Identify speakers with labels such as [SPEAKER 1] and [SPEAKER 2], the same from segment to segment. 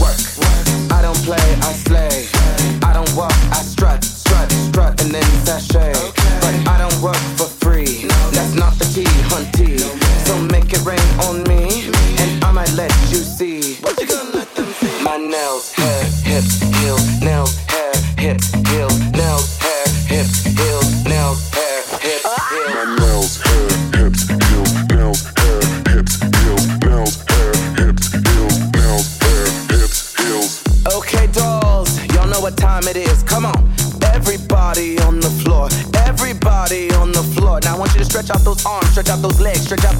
[SPEAKER 1] work. I don't play, I slay. I don't walk, I strut, strut, strut, and then sashay. But I don't work for free. That's not the tea, hunty. So make it rain on me, and I might let you see. What you gonna let them see. My nails. those legs, stretch out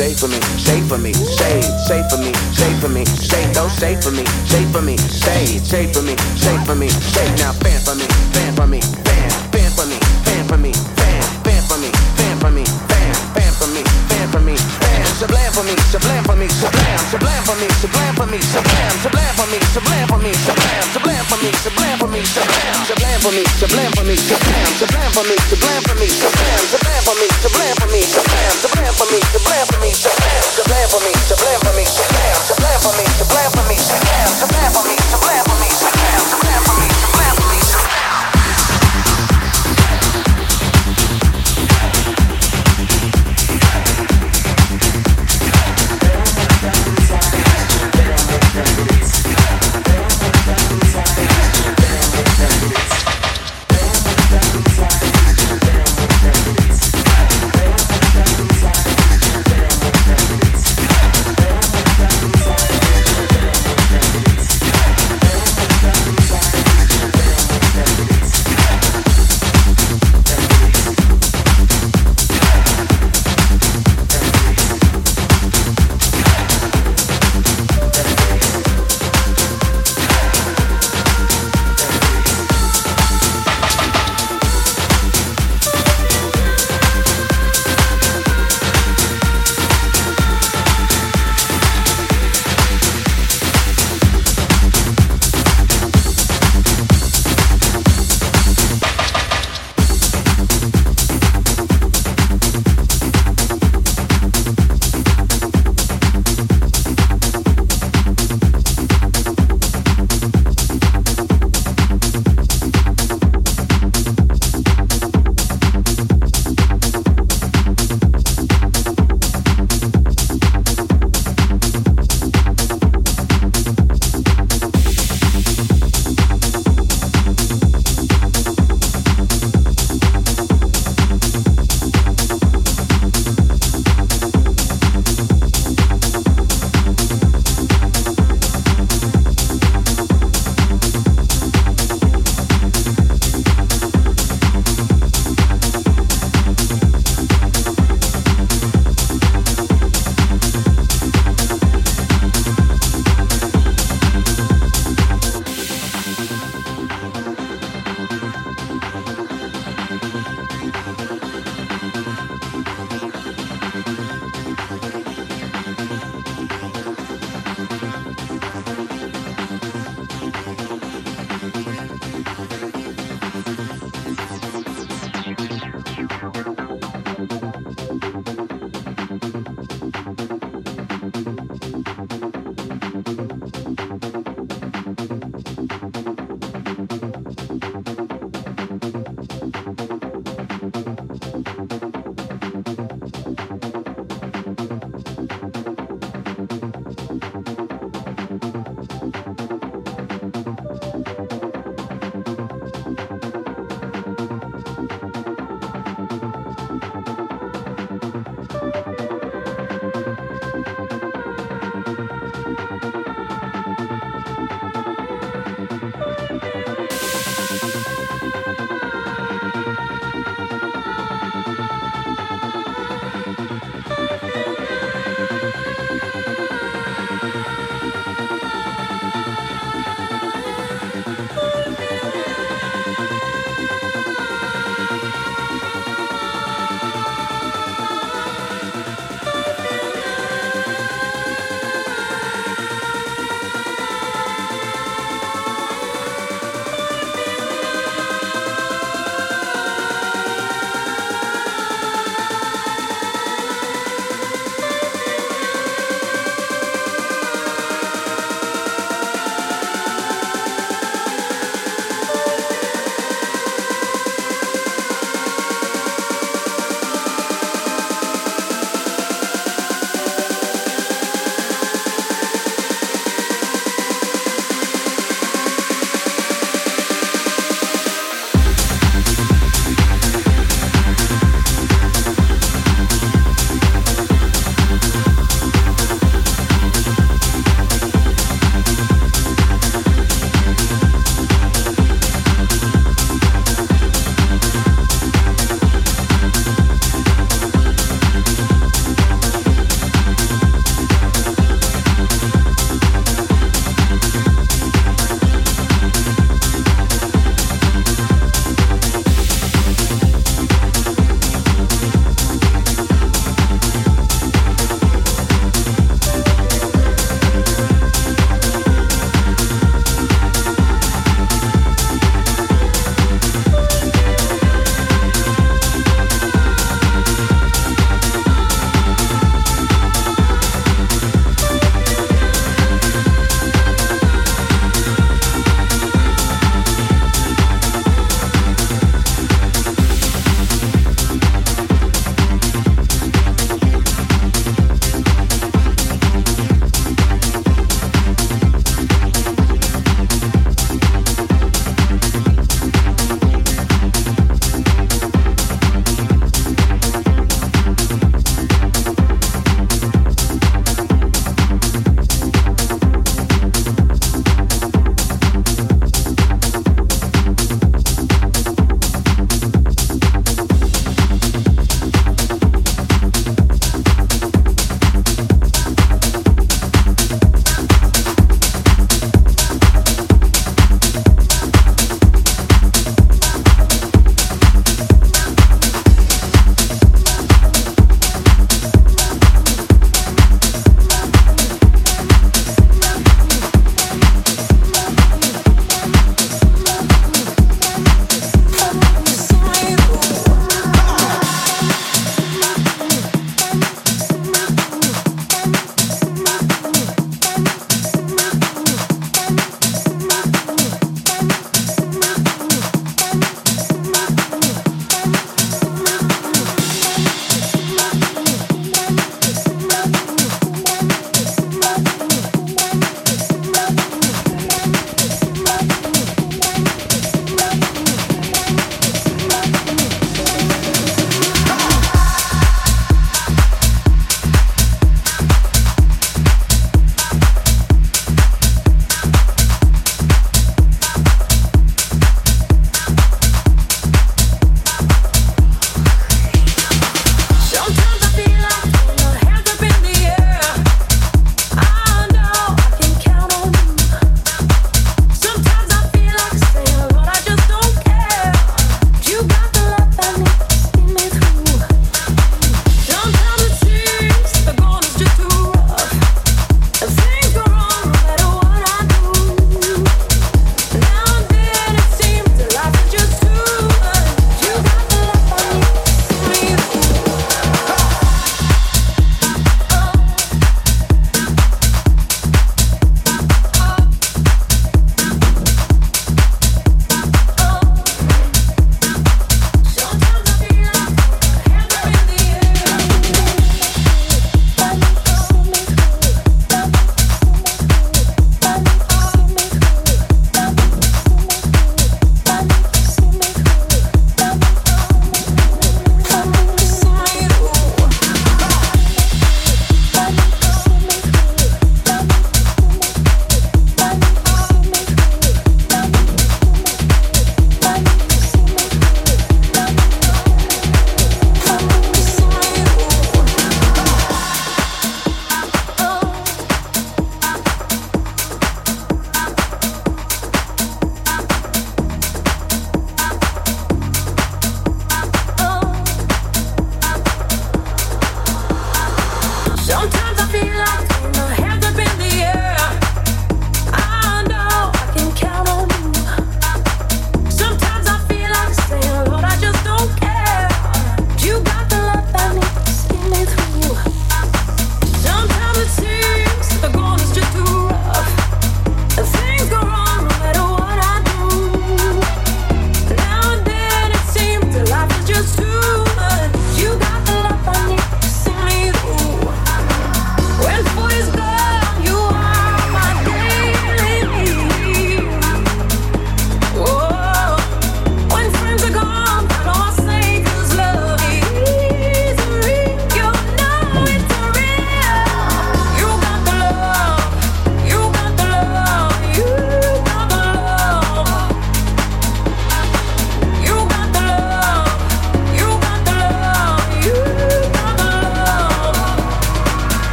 [SPEAKER 1] Shake for me, shake for me, shake, shake for me, shake for me, shake, don't shake for me, shake for me, shake, shake for me, shake for me, shake now, fan for me, fan for me. for me, shablam for me, shablam, shablam for me, shablam for me, shablam, shablam for me, shablam for me, shablam, shablam for me, shablam for me, shablam, shablam for me, shablam for me, shablam, shablam for me, shablam for me, shablam, shablam for me, shablam for me, shablam, shablam for me, shablam for me, shablam, shablam for me, shablam for me, shablam, shablam for me, shablam for me, shablam, shablam for me, shablam for me, shablam, shablam for me, shablam.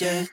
[SPEAKER 2] Yet.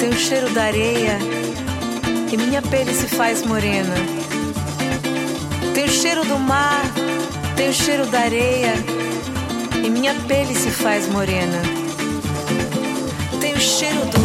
[SPEAKER 3] Tem o cheiro da areia e minha pele se faz morena. Tem o cheiro do mar, tem o cheiro da areia e minha pele se faz morena. Tem o cheiro do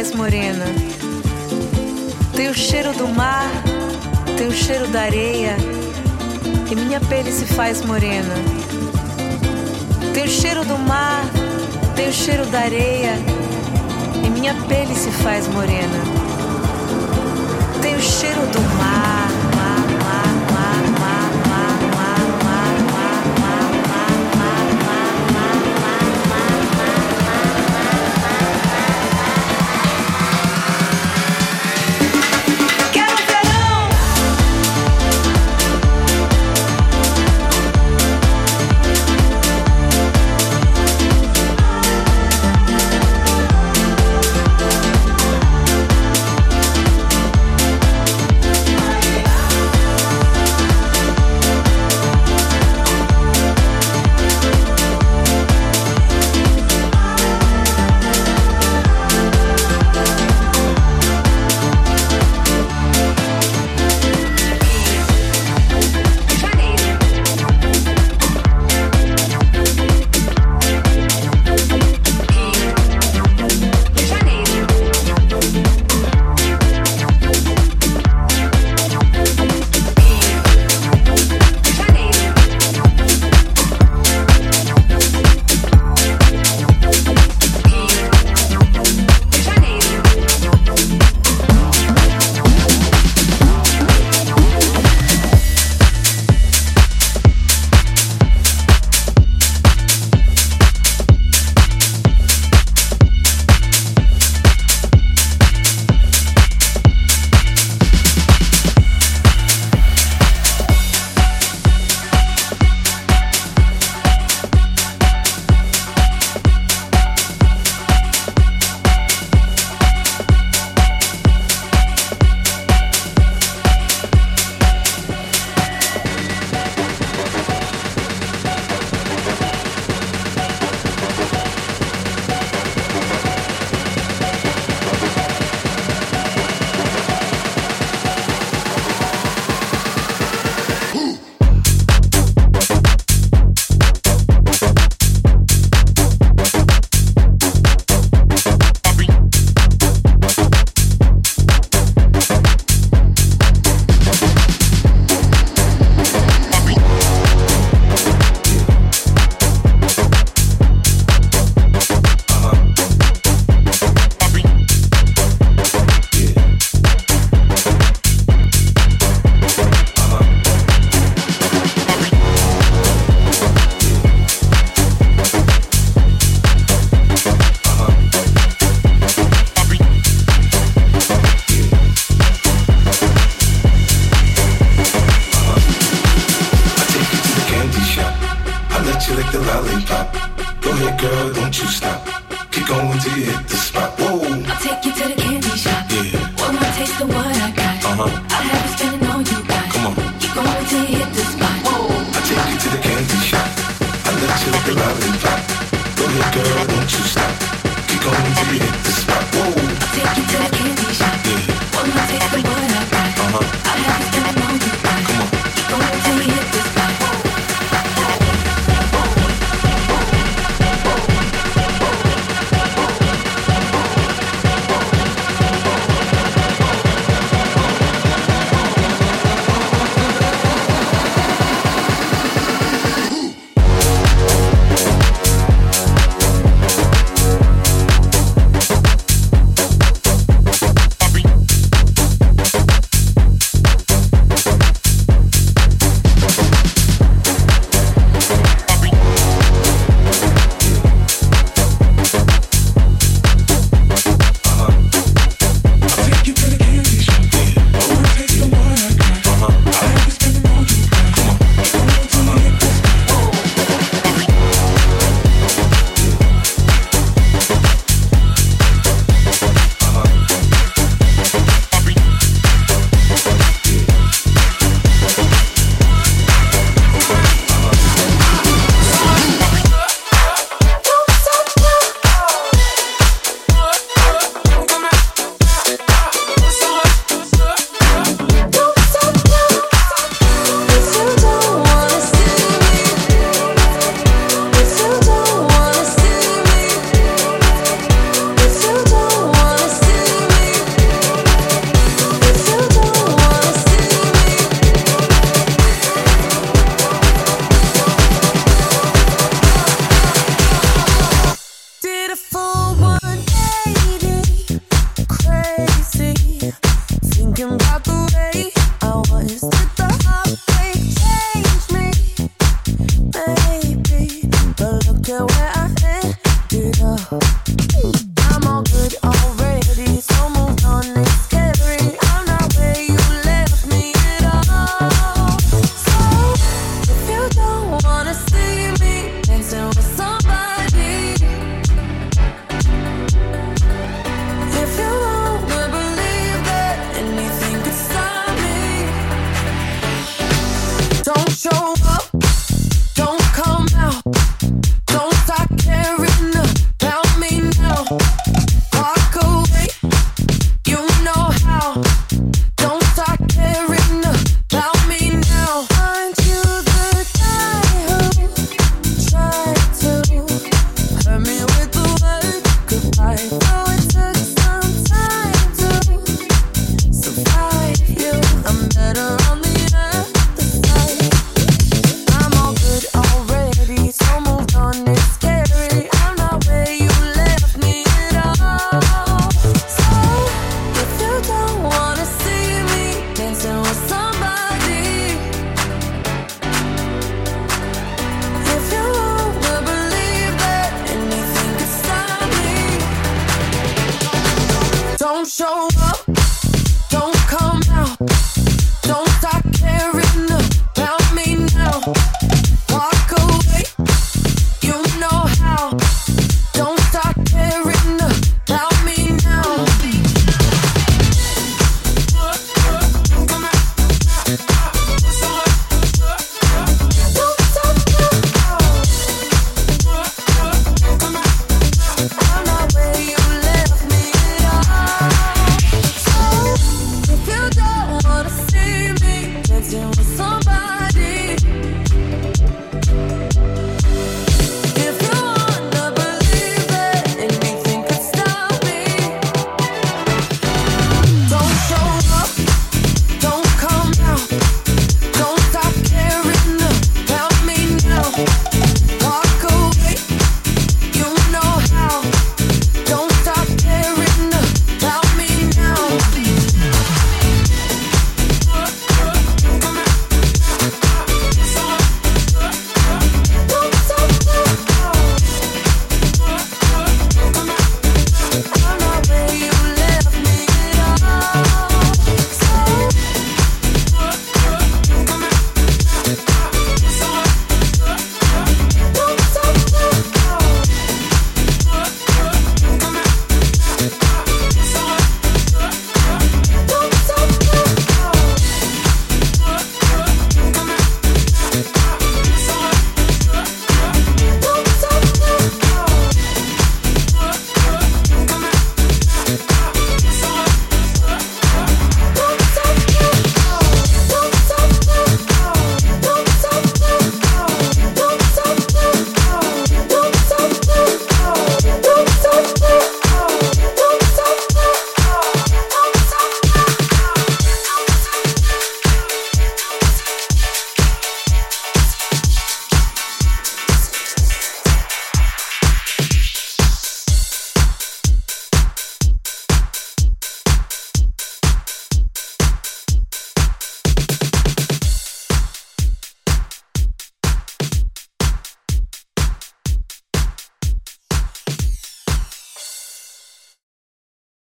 [SPEAKER 3] faz morena. Tem o cheiro do mar, tem o cheiro da areia, e minha pele se faz morena. Tem o cheiro do mar, tem o cheiro da areia, e minha pele se faz morena. Tem o cheiro do